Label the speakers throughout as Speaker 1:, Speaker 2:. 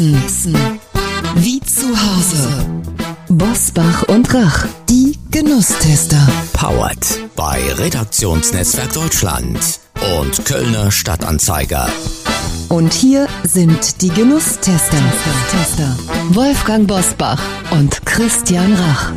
Speaker 1: Essen. Essen. Wie zu Hause. Bosbach und Rach, die Genusstester.
Speaker 2: Powered bei Redaktionsnetzwerk Deutschland und Kölner Stadtanzeiger.
Speaker 1: Und hier sind die Genusstester. Wolfgang Bosbach und Christian Rach.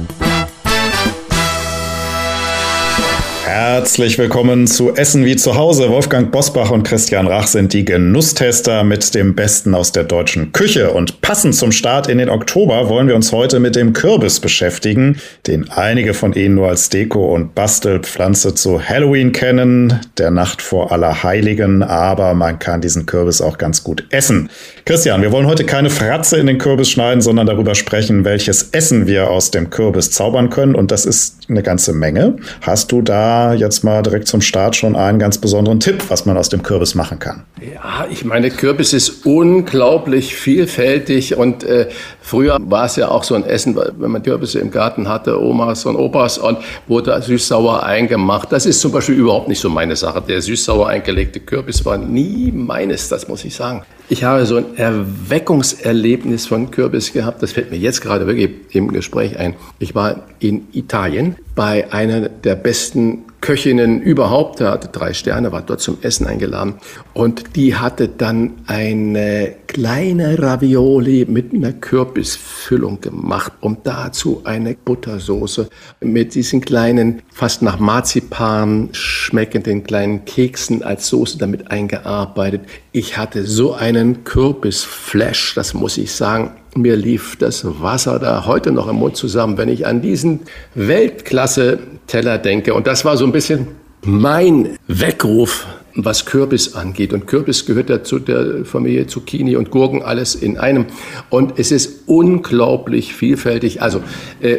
Speaker 3: Herzlich willkommen zu Essen wie zu Hause. Wolfgang Bosbach und Christian Rach sind die Genusstester mit dem Besten aus der deutschen Küche. Und passend zum Start in den Oktober wollen wir uns heute mit dem Kürbis beschäftigen, den einige von Ihnen nur als Deko- und Bastelpflanze zu Halloween kennen, der Nacht vor Allerheiligen. Aber man kann diesen Kürbis auch ganz gut essen. Christian, wir wollen heute keine Fratze in den Kürbis schneiden, sondern darüber sprechen, welches Essen wir aus dem Kürbis zaubern können. Und das ist eine ganze Menge. Hast du da jetzt mal direkt zum Start schon einen ganz besonderen Tipp, was man aus dem Kürbis machen kann.
Speaker 4: Ja, ich meine, Kürbis ist unglaublich vielfältig und äh, früher war es ja auch so ein Essen, wenn man Kürbisse im Garten hatte, Omas und Opas und wurde süß-sauer eingemacht. Das ist zum Beispiel überhaupt nicht so meine Sache. Der süß-sauer eingelegte Kürbis war nie meines, das muss ich sagen. Ich habe so ein Erweckungserlebnis von Kürbis gehabt. Das fällt mir jetzt gerade wirklich im Gespräch ein. Ich war in Italien bei einer der besten Köchinnen überhaupt. Er hatte drei Sterne, war dort zum Essen eingeladen. Und die hatte dann eine kleine Ravioli mit einer Kürbisfüllung gemacht und dazu eine Buttersoße mit diesen kleinen, fast nach Marzipan schmeckenden kleinen Keksen als Soße damit eingearbeitet. Ich hatte so einen Kürbisflash, das muss ich sagen. Mir lief das Wasser da heute noch im Mund zusammen, wenn ich an diesen Weltklasse-Teller denke. Und das war so ein bisschen mein Weckruf, was Kürbis angeht. Und Kürbis gehört ja zu der Familie Zucchini und Gurken, alles in einem. Und es ist unglaublich vielfältig. Also äh,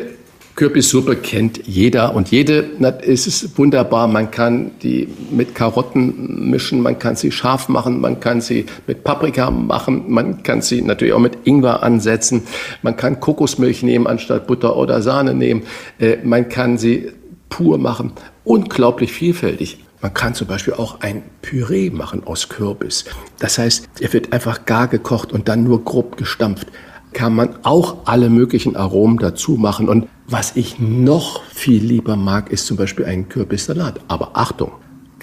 Speaker 4: Kürbissuppe kennt jeder und jede. Es ist wunderbar. Man kann die mit Karotten mischen, man kann sie scharf machen, man kann sie mit Paprika machen, man kann sie natürlich auch mit Ingwer ansetzen. Man kann Kokosmilch nehmen anstatt Butter oder Sahne nehmen. Äh, man kann sie pur machen. Unglaublich vielfältig. Man kann zum Beispiel auch ein Püree machen aus Kürbis. Das heißt, er wird einfach gar gekocht und dann nur grob gestampft kann man auch alle möglichen Aromen dazu machen. Und was ich noch viel lieber mag, ist zum Beispiel ein Kürbissalat. Aber Achtung,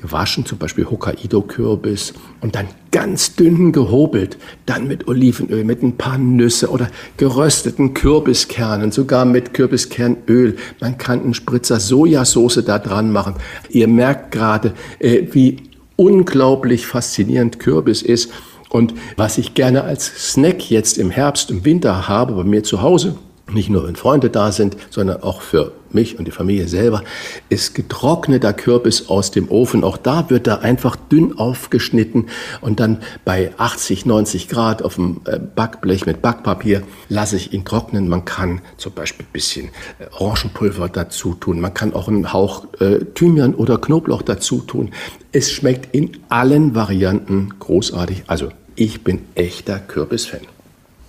Speaker 4: gewaschen, zum Beispiel Hokkaido-Kürbis und dann ganz dünn gehobelt, dann mit Olivenöl, mit ein paar Nüsse oder gerösteten Kürbiskernen, sogar mit Kürbiskernöl. Man kann einen Spritzer Sojasauce da dran machen. Ihr merkt gerade, äh, wie unglaublich faszinierend Kürbis ist. Und was ich gerne als Snack jetzt im Herbst, im Winter habe bei mir zu Hause, nicht nur wenn Freunde da sind, sondern auch für mich und die Familie selber, ist getrockneter Kürbis aus dem Ofen. Auch da wird er einfach dünn aufgeschnitten und dann bei 80, 90 Grad auf dem äh, Backblech mit Backpapier lasse ich ihn trocknen. Man kann zum Beispiel ein bisschen äh, Orangenpulver dazu tun. Man kann auch einen Hauch äh, Thymian oder Knoblauch dazu tun. Es schmeckt in allen Varianten großartig. Also ich bin echter Kürbisfan.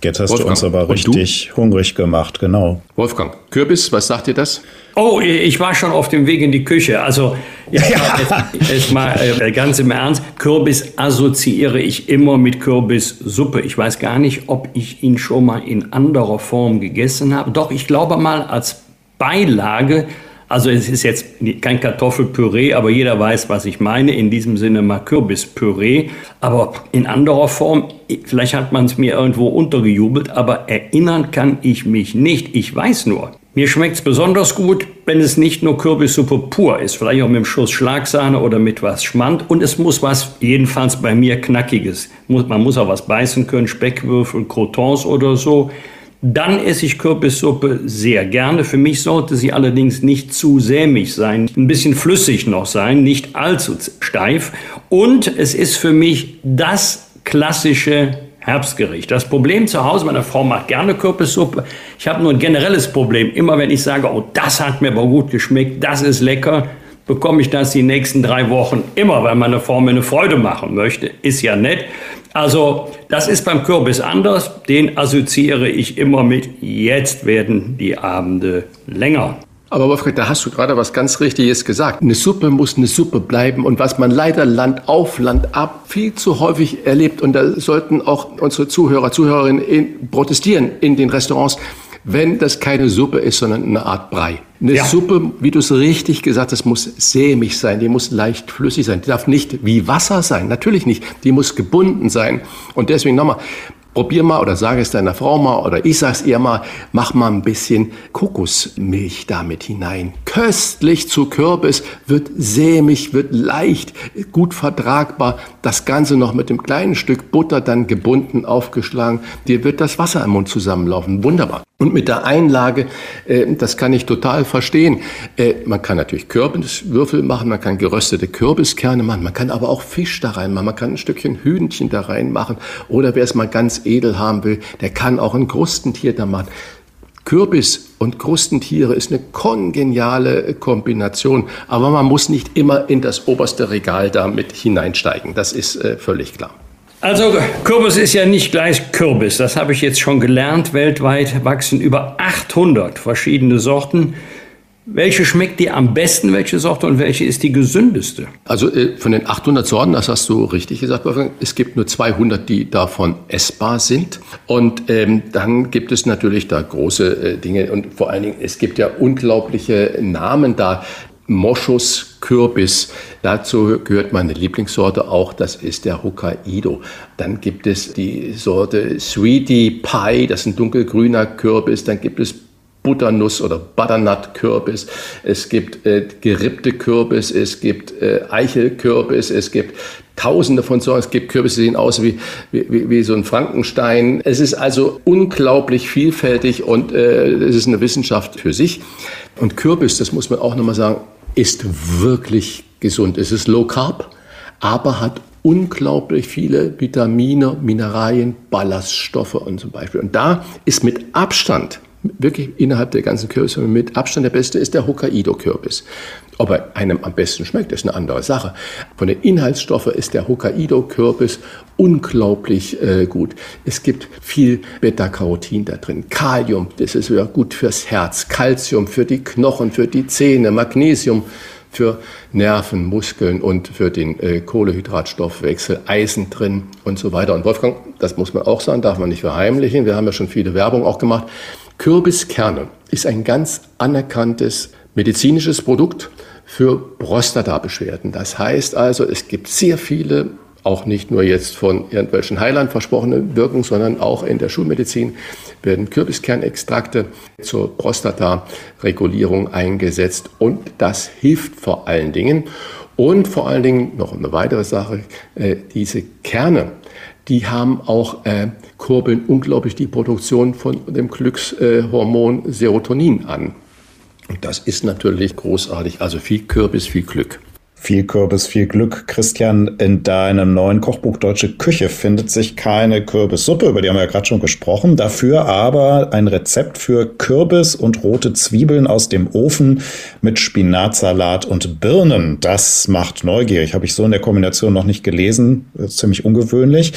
Speaker 3: Jetzt hast Wolfgang. du uns aber richtig hungrig gemacht, genau.
Speaker 4: Wolfgang, Kürbis, was sagt dir das?
Speaker 5: Oh, ich war schon auf dem Weg in die Küche. Also, ja, ja. Jetzt, jetzt, mal äh, ganz im Ernst. Kürbis assoziiere ich immer mit Kürbissuppe. Ich weiß gar nicht, ob ich ihn schon mal in anderer Form gegessen habe. Doch, ich glaube mal als Beilage also es ist jetzt kein Kartoffelpüree, aber jeder weiß, was ich meine. In diesem Sinne mal Kürbispüree. Aber in anderer Form, vielleicht hat man es mir irgendwo untergejubelt, aber erinnern kann ich mich nicht. Ich weiß nur, mir schmeckt es besonders gut, wenn es nicht nur Kürbissuppe pur ist, vielleicht auch mit einem Schuss Schlagsahne oder mit was Schmand. Und es muss was, jedenfalls bei mir, Knackiges. Man muss auch was beißen können, Speckwürfel, Crotons oder so. Dann esse ich Kürbissuppe sehr gerne. Für mich sollte sie allerdings nicht zu sämig sein, ein bisschen flüssig noch sein, nicht allzu steif. Und es ist für mich das klassische Herbstgericht. Das Problem zu Hause, meine Frau macht gerne Kürbissuppe. Ich habe nur ein generelles Problem. Immer wenn ich sage, oh, das hat mir aber gut geschmeckt, das ist lecker, bekomme ich das die nächsten drei Wochen immer, weil meine Frau mir eine Freude machen möchte. Ist ja nett. Also das ist beim Kürbis anders. Den assoziiere ich immer mit, jetzt werden die Abende länger.
Speaker 4: Aber Wolfgang, da hast du gerade was ganz Richtiges gesagt. Eine Suppe muss eine Suppe bleiben. Und was man leider Land auf, Land ab viel zu häufig erlebt, und da sollten auch unsere Zuhörer, Zuhörerinnen in, protestieren in den Restaurants, wenn das keine Suppe ist, sondern eine Art Brei. Eine ja. Suppe, wie du es richtig gesagt hast, muss sämig sein, die muss leicht flüssig sein, die darf nicht wie Wasser sein, natürlich nicht, die muss gebunden sein. Und deswegen nochmal, Probier mal oder sage es deiner Frau mal oder ich sag's ihr mal, mach mal ein bisschen Kokosmilch damit hinein. Köstlich zu Kürbis, wird sämig, wird leicht, gut vertragbar. Das Ganze noch mit dem kleinen Stück Butter dann gebunden, aufgeschlagen. Dir wird das Wasser im Mund zusammenlaufen. Wunderbar. Und mit der Einlage, äh, das kann ich total verstehen. Äh, man kann natürlich Kürbiswürfel machen, man kann geröstete Kürbiskerne machen, man kann aber auch Fisch da reinmachen, man kann ein Stückchen Hühnchen da reinmachen oder wer es mal ganz edel haben will, der kann auch ein Krustentier da machen. Kürbis und Krustentiere ist eine kongeniale Kombination, aber man muss nicht immer in das oberste Regal da mit hineinsteigen. Das ist äh, völlig klar.
Speaker 5: Also Kürbis ist ja nicht gleich Kürbis. Das habe ich jetzt schon gelernt. Weltweit wachsen über 800 verschiedene Sorten. Welche schmeckt dir am besten, welche Sorte und welche ist die gesündeste?
Speaker 4: Also äh, von den 800 Sorten, das hast du richtig gesagt, es gibt nur 200, die davon essbar sind. Und ähm, dann gibt es natürlich da große äh, Dinge und vor allen Dingen, es gibt ja unglaubliche Namen da. Moschus, Kürbis. Dazu gehört meine Lieblingssorte auch, das ist der Hokkaido. Dann gibt es die Sorte Sweetie Pie, das ist ein dunkelgrüner Kürbis. Dann gibt es Butternuss oder Butternut-Kürbis, es gibt äh, gerippte Kürbis, es gibt äh, Eichelkürbis, es gibt Tausende von Sorten. Es gibt Kürbisse, die sehen aus wie, wie, wie so ein Frankenstein. Es ist also unglaublich vielfältig und äh, es ist eine Wissenschaft für sich. Und Kürbis, das muss man auch nochmal sagen, ist wirklich gesund. Es ist Low Carb, aber hat unglaublich viele Vitamine, Mineralien, Ballaststoffe und zum Beispiel. Und da ist mit Abstand wirklich innerhalb der ganzen Kürbisse mit Abstand der beste ist der Hokkaido-Kürbis. Ob er einem am besten schmeckt, ist eine andere Sache. Von den Inhaltsstoffen ist der Hokkaido-Kürbis unglaublich äh, gut. Es gibt viel Beta-Carotin da drin, Kalium, das ist ja gut fürs Herz, Calcium für die Knochen, für die Zähne, Magnesium für Nerven, Muskeln und für den äh, Kohlehydratstoffwechsel, Eisen drin und so weiter. Und Wolfgang, das muss man auch sagen, darf man nicht verheimlichen. Wir haben ja schon viele Werbung auch gemacht. Kürbiskerne ist ein ganz anerkanntes medizinisches Produkt für Prostata-Beschwerden. Das heißt also, es gibt sehr viele, auch nicht nur jetzt von irgendwelchen Heilern versprochene Wirkungen, sondern auch in der Schulmedizin werden Kürbiskernextrakte zur Prostata-Regulierung eingesetzt und das hilft vor allen Dingen. Und vor allen Dingen noch eine weitere Sache, äh, diese Kerne die haben auch äh, kurbeln unglaublich die Produktion von dem Glückshormon Serotonin an. Das ist natürlich großartig. Also viel Kürbis, viel Glück.
Speaker 3: Viel Kürbis, viel Glück. Christian, in deinem neuen Kochbuch Deutsche Küche findet sich keine Kürbissuppe, über die haben wir ja gerade schon gesprochen. Dafür aber ein Rezept für Kürbis und rote Zwiebeln aus dem Ofen mit Spinatsalat und Birnen. Das macht neugierig. Habe ich so in der Kombination noch nicht gelesen. Ziemlich ungewöhnlich.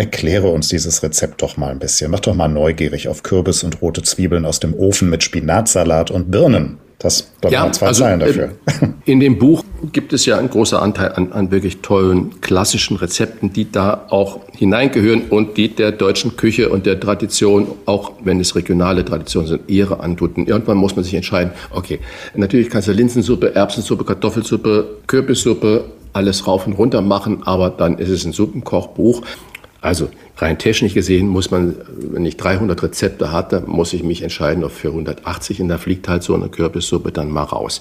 Speaker 3: Erkläre uns dieses Rezept doch mal ein bisschen. Mach doch mal neugierig auf Kürbis und rote Zwiebeln aus dem Ofen mit Spinatsalat und Birnen. Das doch ja, mal zwei also, Zeilen dafür.
Speaker 4: Äh, in dem Buch gibt es ja einen großen Anteil an, an wirklich tollen klassischen Rezepten, die da auch hineingehören und die der deutschen Küche und der Tradition, auch wenn es regionale Traditionen sind, Ehre antun. Irgendwann muss man sich entscheiden, okay, natürlich kannst du Linsensuppe, Erbsensuppe, Kartoffelsuppe, Kürbissuppe, alles rauf und runter machen, aber dann ist es ein Suppenkochbuch. Also rein technisch gesehen muss man, wenn ich 300 Rezepte hatte, muss ich mich entscheiden auf für 180 und da fliegt halt so eine Kürbissuppe dann mal raus.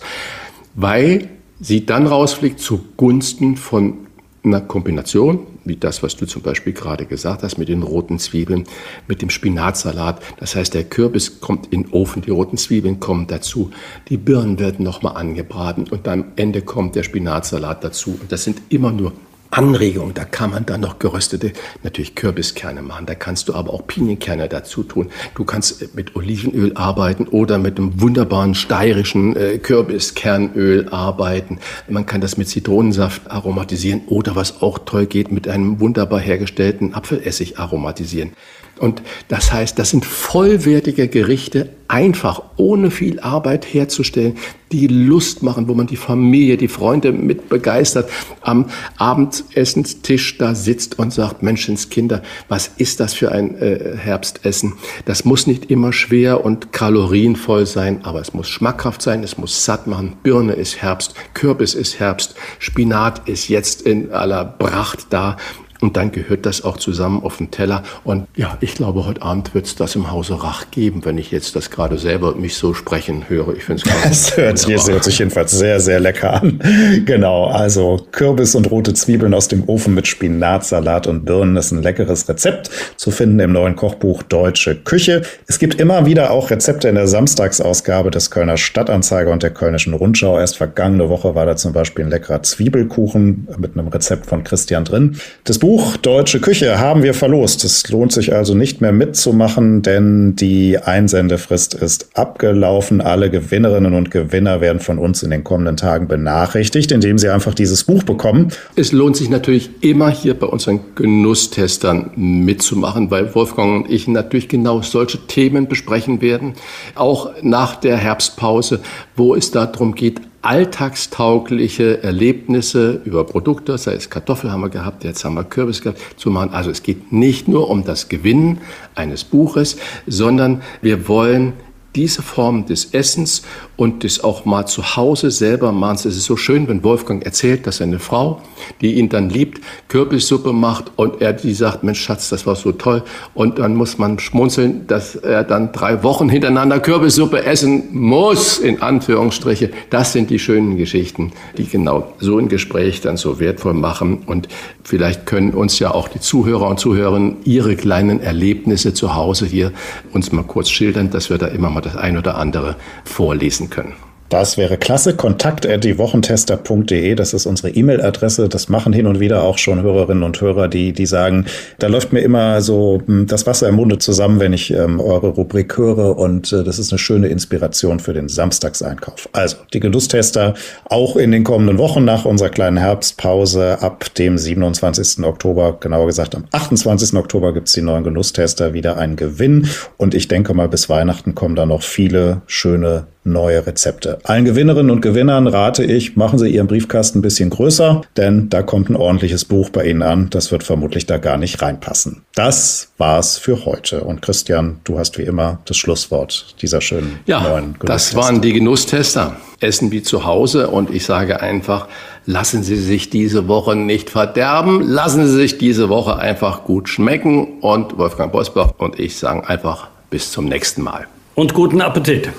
Speaker 4: Weil sie dann rausfliegt zugunsten von einer Kombination, wie das, was du zum Beispiel gerade gesagt hast, mit den roten Zwiebeln, mit dem Spinatsalat. Das heißt, der Kürbis kommt in den Ofen, die roten Zwiebeln kommen dazu, die Birnen werden nochmal angebraten und am Ende kommt der Spinatsalat dazu. Und das sind immer nur Anregung. Da kann man dann noch geröstete, natürlich Kürbiskerne machen. Da kannst du aber auch Pinienkerne dazu tun. Du kannst mit Olivenöl arbeiten oder mit einem wunderbaren steirischen äh, Kürbiskernöl arbeiten. Man kann das mit Zitronensaft aromatisieren oder was auch toll geht, mit einem wunderbar hergestellten Apfelessig aromatisieren. Und das heißt, das sind vollwertige Gerichte, einfach, ohne viel Arbeit herzustellen, die Lust machen, wo man die Familie, die Freunde mit begeistert am Abendessenstisch da sitzt und sagt, Menschenskinder, was ist das für ein äh, Herbstessen? Das muss nicht immer schwer und kalorienvoll sein, aber es muss schmackhaft sein, es muss satt machen. Birne ist Herbst, Kürbis ist Herbst, Spinat ist jetzt in aller Pracht da. Und dann gehört das auch zusammen auf den Teller. Und ja, ich glaube, heute Abend wird es das im Hause Rach geben, wenn ich jetzt das gerade selber mich so sprechen höre. Ich finde
Speaker 3: es hört, hört sich jedenfalls sehr, sehr lecker an. Genau, also Kürbis und rote Zwiebeln aus dem Ofen mit Spinat, Salat und Birnen ist ein leckeres Rezept zu finden im neuen Kochbuch Deutsche Küche. Es gibt immer wieder auch Rezepte in der Samstagsausgabe des Kölner Stadtanzeiger und der Kölnischen Rundschau. Erst vergangene Woche war da zum Beispiel ein leckerer Zwiebelkuchen mit einem Rezept von Christian drin. Das Buch Buch Deutsche Küche haben wir verlost. Es lohnt sich also nicht mehr mitzumachen, denn die Einsendefrist ist abgelaufen. Alle Gewinnerinnen und Gewinner werden von uns in den kommenden Tagen benachrichtigt, indem sie einfach dieses Buch bekommen.
Speaker 4: Es lohnt sich natürlich immer hier bei unseren Genusstestern mitzumachen, weil Wolfgang und ich natürlich genau solche Themen besprechen werden. Auch nach der Herbstpause, wo es darum geht, alltagstaugliche Erlebnisse über Produkte, sei es Kartoffel haben wir gehabt, jetzt haben wir Kürbis gehabt, zu machen. Also es geht nicht nur um das Gewinnen eines Buches, sondern wir wollen diese Form des Essens und das auch mal zu Hause selber machen. Es ist so schön, wenn Wolfgang erzählt, dass seine Frau, die ihn dann liebt, Kürbissuppe macht und er die sagt, Mensch Schatz, das war so toll. Und dann muss man schmunzeln, dass er dann drei Wochen hintereinander Kürbissuppe essen muss, in Anführungsstriche. Das sind die schönen Geschichten, die genau so ein Gespräch dann so wertvoll machen. Und vielleicht können uns ja auch die Zuhörer und Zuhörerinnen ihre kleinen Erlebnisse zu Hause hier uns mal kurz schildern, dass wir da immer mal das ein oder andere vorlesen können.
Speaker 3: Das wäre klasse. Kontakt at diewochentester.de, das ist unsere E-Mail-Adresse. Das machen hin und wieder auch schon Hörerinnen und Hörer, die, die sagen, da läuft mir immer so hm, das Wasser im Munde zusammen, wenn ich ähm, eure Rubrik höre und äh, das ist eine schöne Inspiration für den Samstagseinkauf. Also, die Genusstester auch in den kommenden Wochen nach unserer kleinen Herbstpause ab dem 27. Oktober, genauer gesagt am 28. Oktober gibt's die neuen Genusstester wieder einen Gewinn und ich denke mal, bis Weihnachten kommen da noch viele schöne neue Rezepte. Allen Gewinnerinnen und Gewinnern rate ich, machen Sie Ihren Briefkasten ein bisschen größer, denn da kommt ein ordentliches Buch bei Ihnen an. Das wird vermutlich da gar nicht reinpassen. Das war's für heute. Und Christian, du hast wie immer das Schlusswort dieser schönen
Speaker 4: ja, neuen Genusstester. Das waren die Genusstester. Essen wie zu Hause. Und ich sage einfach, lassen Sie sich diese Woche nicht verderben. Lassen Sie sich diese Woche einfach gut schmecken. Und Wolfgang Bosbach und ich sagen einfach bis zum nächsten Mal.
Speaker 5: Und guten Appetit.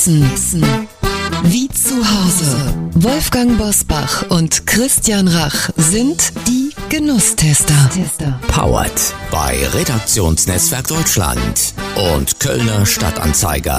Speaker 1: Essen. Wie zu Hause. Wolfgang Bosbach und Christian Rach sind die Genusstester.
Speaker 2: Powered bei Redaktionsnetzwerk Deutschland und Kölner Stadtanzeiger.